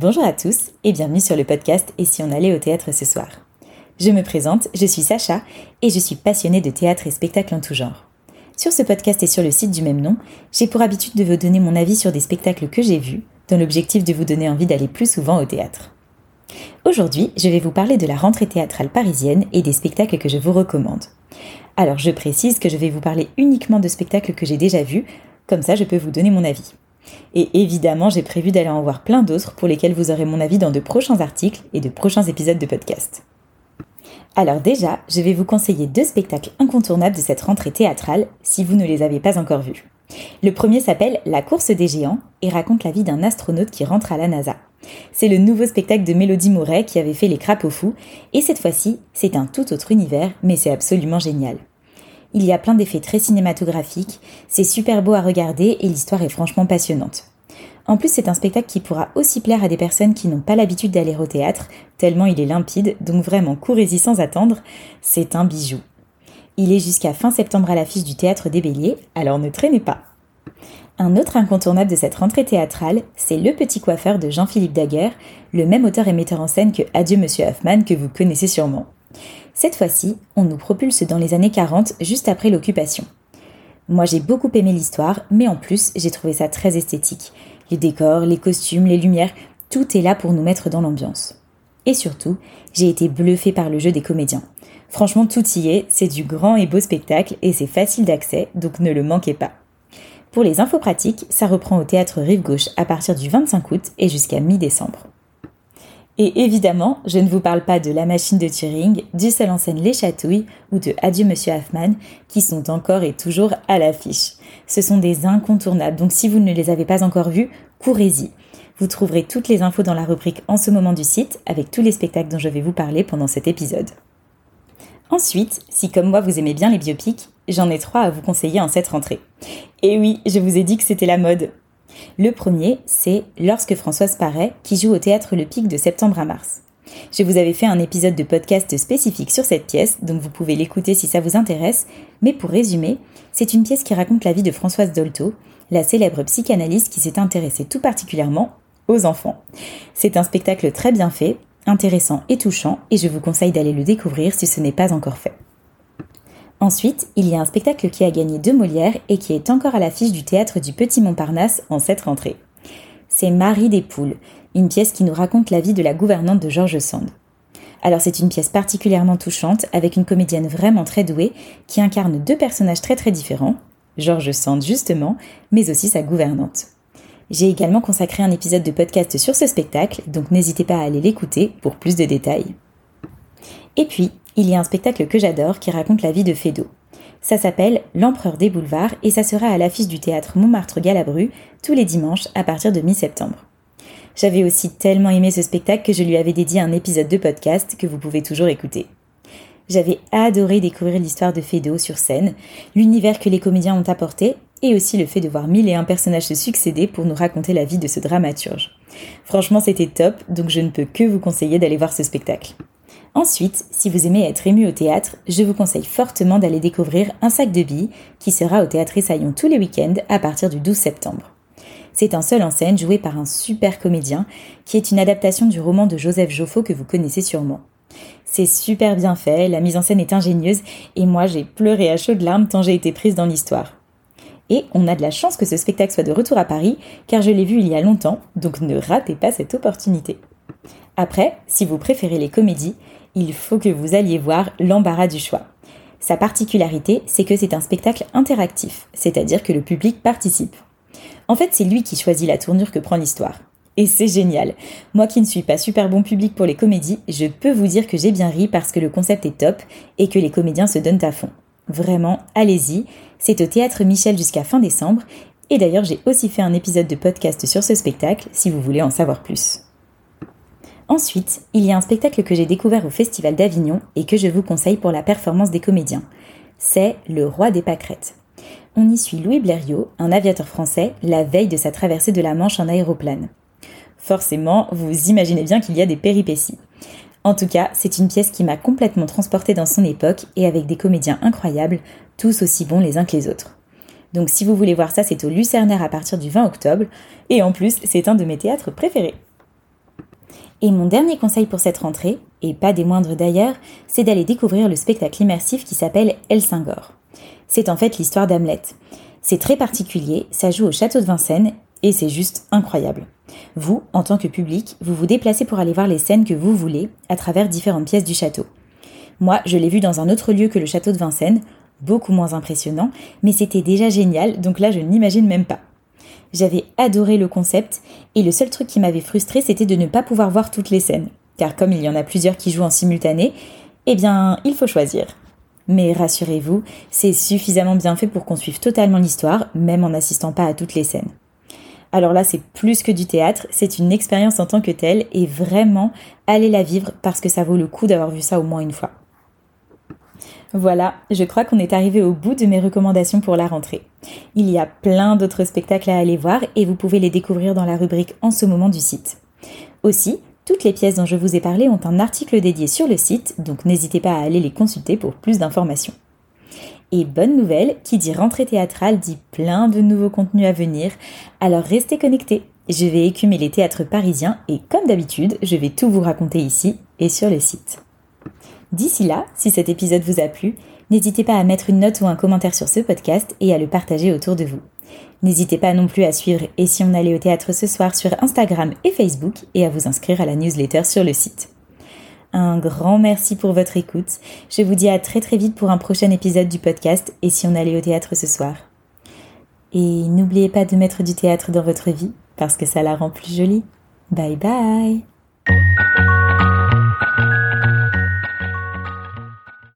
Bonjour à tous et bienvenue sur le podcast Et si on allait au théâtre ce soir Je me présente, je suis Sacha et je suis passionnée de théâtre et spectacles en tout genre. Sur ce podcast et sur le site du même nom, j'ai pour habitude de vous donner mon avis sur des spectacles que j'ai vus, dans l'objectif de vous donner envie d'aller plus souvent au théâtre. Aujourd'hui, je vais vous parler de la rentrée théâtrale parisienne et des spectacles que je vous recommande. Alors je précise que je vais vous parler uniquement de spectacles que j'ai déjà vus, comme ça je peux vous donner mon avis. Et évidemment, j'ai prévu d'aller en voir plein d'autres pour lesquels vous aurez mon avis dans de prochains articles et de prochains épisodes de podcast. Alors déjà, je vais vous conseiller deux spectacles incontournables de cette rentrée théâtrale si vous ne les avez pas encore vus. Le premier s'appelle La course des géants et raconte la vie d'un astronaute qui rentre à la NASA. C'est le nouveau spectacle de Mélodie Mouret qui avait fait Les Crapauds Fous et cette fois-ci, c'est un tout autre univers, mais c'est absolument génial. Il y a plein d'effets très cinématographiques, c'est super beau à regarder et l'histoire est franchement passionnante. En plus, c'est un spectacle qui pourra aussi plaire à des personnes qui n'ont pas l'habitude d'aller au théâtre, tellement il est limpide, donc vraiment courez-y sans attendre, c'est un bijou. Il est jusqu'à fin septembre à l'affiche du Théâtre des Béliers, alors ne traînez pas. Un autre incontournable de cette rentrée théâtrale, c'est Le Petit Coiffeur de Jean-Philippe Daguerre, le même auteur et metteur en scène que Adieu Monsieur Hoffman que vous connaissez sûrement. Cette fois-ci, on nous propulse dans les années 40, juste après l'occupation. Moi j'ai beaucoup aimé l'histoire, mais en plus j'ai trouvé ça très esthétique. Les décors, les costumes, les lumières, tout est là pour nous mettre dans l'ambiance. Et surtout, j'ai été bluffée par le jeu des comédiens. Franchement, tout y est, c'est du grand et beau spectacle et c'est facile d'accès, donc ne le manquez pas. Pour les infos pratiques, ça reprend au théâtre Rive Gauche à partir du 25 août et jusqu'à mi-décembre. Et évidemment, je ne vous parle pas de La machine de Turing, du seul en scène Les Chatouilles ou de Adieu Monsieur Hoffman, qui sont encore et toujours à l'affiche. Ce sont des incontournables, donc si vous ne les avez pas encore vus, courez-y. Vous trouverez toutes les infos dans la rubrique En ce moment du site, avec tous les spectacles dont je vais vous parler pendant cet épisode. Ensuite, si comme moi vous aimez bien les biopics, j'en ai trois à vous conseiller en cette rentrée. Et oui, je vous ai dit que c'était la mode. Le premier, c'est Lorsque Françoise paraît, qui joue au théâtre Le Pic de septembre à mars. Je vous avais fait un épisode de podcast spécifique sur cette pièce, donc vous pouvez l'écouter si ça vous intéresse, mais pour résumer, c'est une pièce qui raconte la vie de Françoise Dolto, la célèbre psychanalyste qui s'est intéressée tout particulièrement aux enfants. C'est un spectacle très bien fait, intéressant et touchant, et je vous conseille d'aller le découvrir si ce n'est pas encore fait. Ensuite, il y a un spectacle qui a gagné deux Molières et qui est encore à l'affiche du théâtre du Petit Montparnasse en cette rentrée. C'est Marie des Poules, une pièce qui nous raconte la vie de la gouvernante de Georges Sand. Alors c'est une pièce particulièrement touchante avec une comédienne vraiment très douée qui incarne deux personnages très très différents, Georges Sand justement, mais aussi sa gouvernante. J'ai également consacré un épisode de podcast sur ce spectacle, donc n'hésitez pas à aller l'écouter pour plus de détails. Et puis, il y a un spectacle que j'adore qui raconte la vie de Fédo. Ça s'appelle L'Empereur des Boulevards et ça sera à l'affiche du théâtre Montmartre-Galabru tous les dimanches à partir de mi-septembre. J'avais aussi tellement aimé ce spectacle que je lui avais dédié un épisode de podcast que vous pouvez toujours écouter. J'avais adoré découvrir l'histoire de Fédo sur scène, l'univers que les comédiens ont apporté et aussi le fait de voir mille et un personnages se succéder pour nous raconter la vie de ce dramaturge. Franchement, c'était top, donc je ne peux que vous conseiller d'aller voir ce spectacle. Ensuite, si vous aimez être ému au théâtre, je vous conseille fortement d'aller découvrir Un sac de billes qui sera au théâtre Essaillon tous les week-ends à partir du 12 septembre. C'est un seul en scène joué par un super comédien qui est une adaptation du roman de Joseph Joffo que vous connaissez sûrement. C'est super bien fait, la mise en scène est ingénieuse et moi j'ai pleuré à chaudes larmes tant j'ai été prise dans l'histoire. Et on a de la chance que ce spectacle soit de retour à Paris car je l'ai vu il y a longtemps, donc ne ratez pas cette opportunité. Après, si vous préférez les comédies, il faut que vous alliez voir l'embarras du choix. Sa particularité, c'est que c'est un spectacle interactif, c'est-à-dire que le public participe. En fait, c'est lui qui choisit la tournure que prend l'histoire. Et c'est génial. Moi qui ne suis pas super bon public pour les comédies, je peux vous dire que j'ai bien ri parce que le concept est top et que les comédiens se donnent à fond. Vraiment, allez-y. C'est au théâtre Michel jusqu'à fin décembre. Et d'ailleurs, j'ai aussi fait un épisode de podcast sur ce spectacle si vous voulez en savoir plus. Ensuite, il y a un spectacle que j'ai découvert au Festival d'Avignon et que je vous conseille pour la performance des comédiens. C'est Le Roi des Pâquerettes. On y suit Louis Blériot, un aviateur français, la veille de sa traversée de la Manche en aéroplane. Forcément, vous imaginez bien qu'il y a des péripéties. En tout cas, c'est une pièce qui m'a complètement transportée dans son époque et avec des comédiens incroyables, tous aussi bons les uns que les autres. Donc si vous voulez voir ça, c'est au Lucernaire à partir du 20 octobre, et en plus, c'est un de mes théâtres préférés. Et mon dernier conseil pour cette rentrée, et pas des moindres d'ailleurs, c'est d'aller découvrir le spectacle immersif qui s'appelle Elsingor. C'est en fait l'histoire d'Hamlet. C'est très particulier, ça joue au château de Vincennes et c'est juste incroyable. Vous, en tant que public, vous vous déplacez pour aller voir les scènes que vous voulez à travers différentes pièces du château. Moi, je l'ai vu dans un autre lieu que le château de Vincennes, beaucoup moins impressionnant, mais c'était déjà génial, donc là je n'imagine même pas. J'avais adoré le concept, et le seul truc qui m'avait frustré, c'était de ne pas pouvoir voir toutes les scènes. Car comme il y en a plusieurs qui jouent en simultané, eh bien, il faut choisir. Mais rassurez-vous, c'est suffisamment bien fait pour qu'on suive totalement l'histoire, même en n'assistant pas à toutes les scènes. Alors là, c'est plus que du théâtre, c'est une expérience en tant que telle, et vraiment, allez la vivre parce que ça vaut le coup d'avoir vu ça au moins une fois. Voilà, je crois qu'on est arrivé au bout de mes recommandations pour la rentrée. Il y a plein d'autres spectacles à aller voir et vous pouvez les découvrir dans la rubrique en ce moment du site. Aussi, toutes les pièces dont je vous ai parlé ont un article dédié sur le site, donc n'hésitez pas à aller les consulter pour plus d'informations. Et bonne nouvelle, qui dit rentrée théâtrale dit plein de nouveaux contenus à venir, alors restez connectés. Je vais écumer les théâtres parisiens et comme d'habitude, je vais tout vous raconter ici et sur le site. D'ici là, si cet épisode vous a plu, n'hésitez pas à mettre une note ou un commentaire sur ce podcast et à le partager autour de vous. N'hésitez pas non plus à suivre Et si on allait au théâtre ce soir sur Instagram et Facebook et à vous inscrire à la newsletter sur le site. Un grand merci pour votre écoute. Je vous dis à très très vite pour un prochain épisode du podcast Et si on allait au théâtre ce soir. Et n'oubliez pas de mettre du théâtre dans votre vie parce que ça la rend plus jolie. Bye bye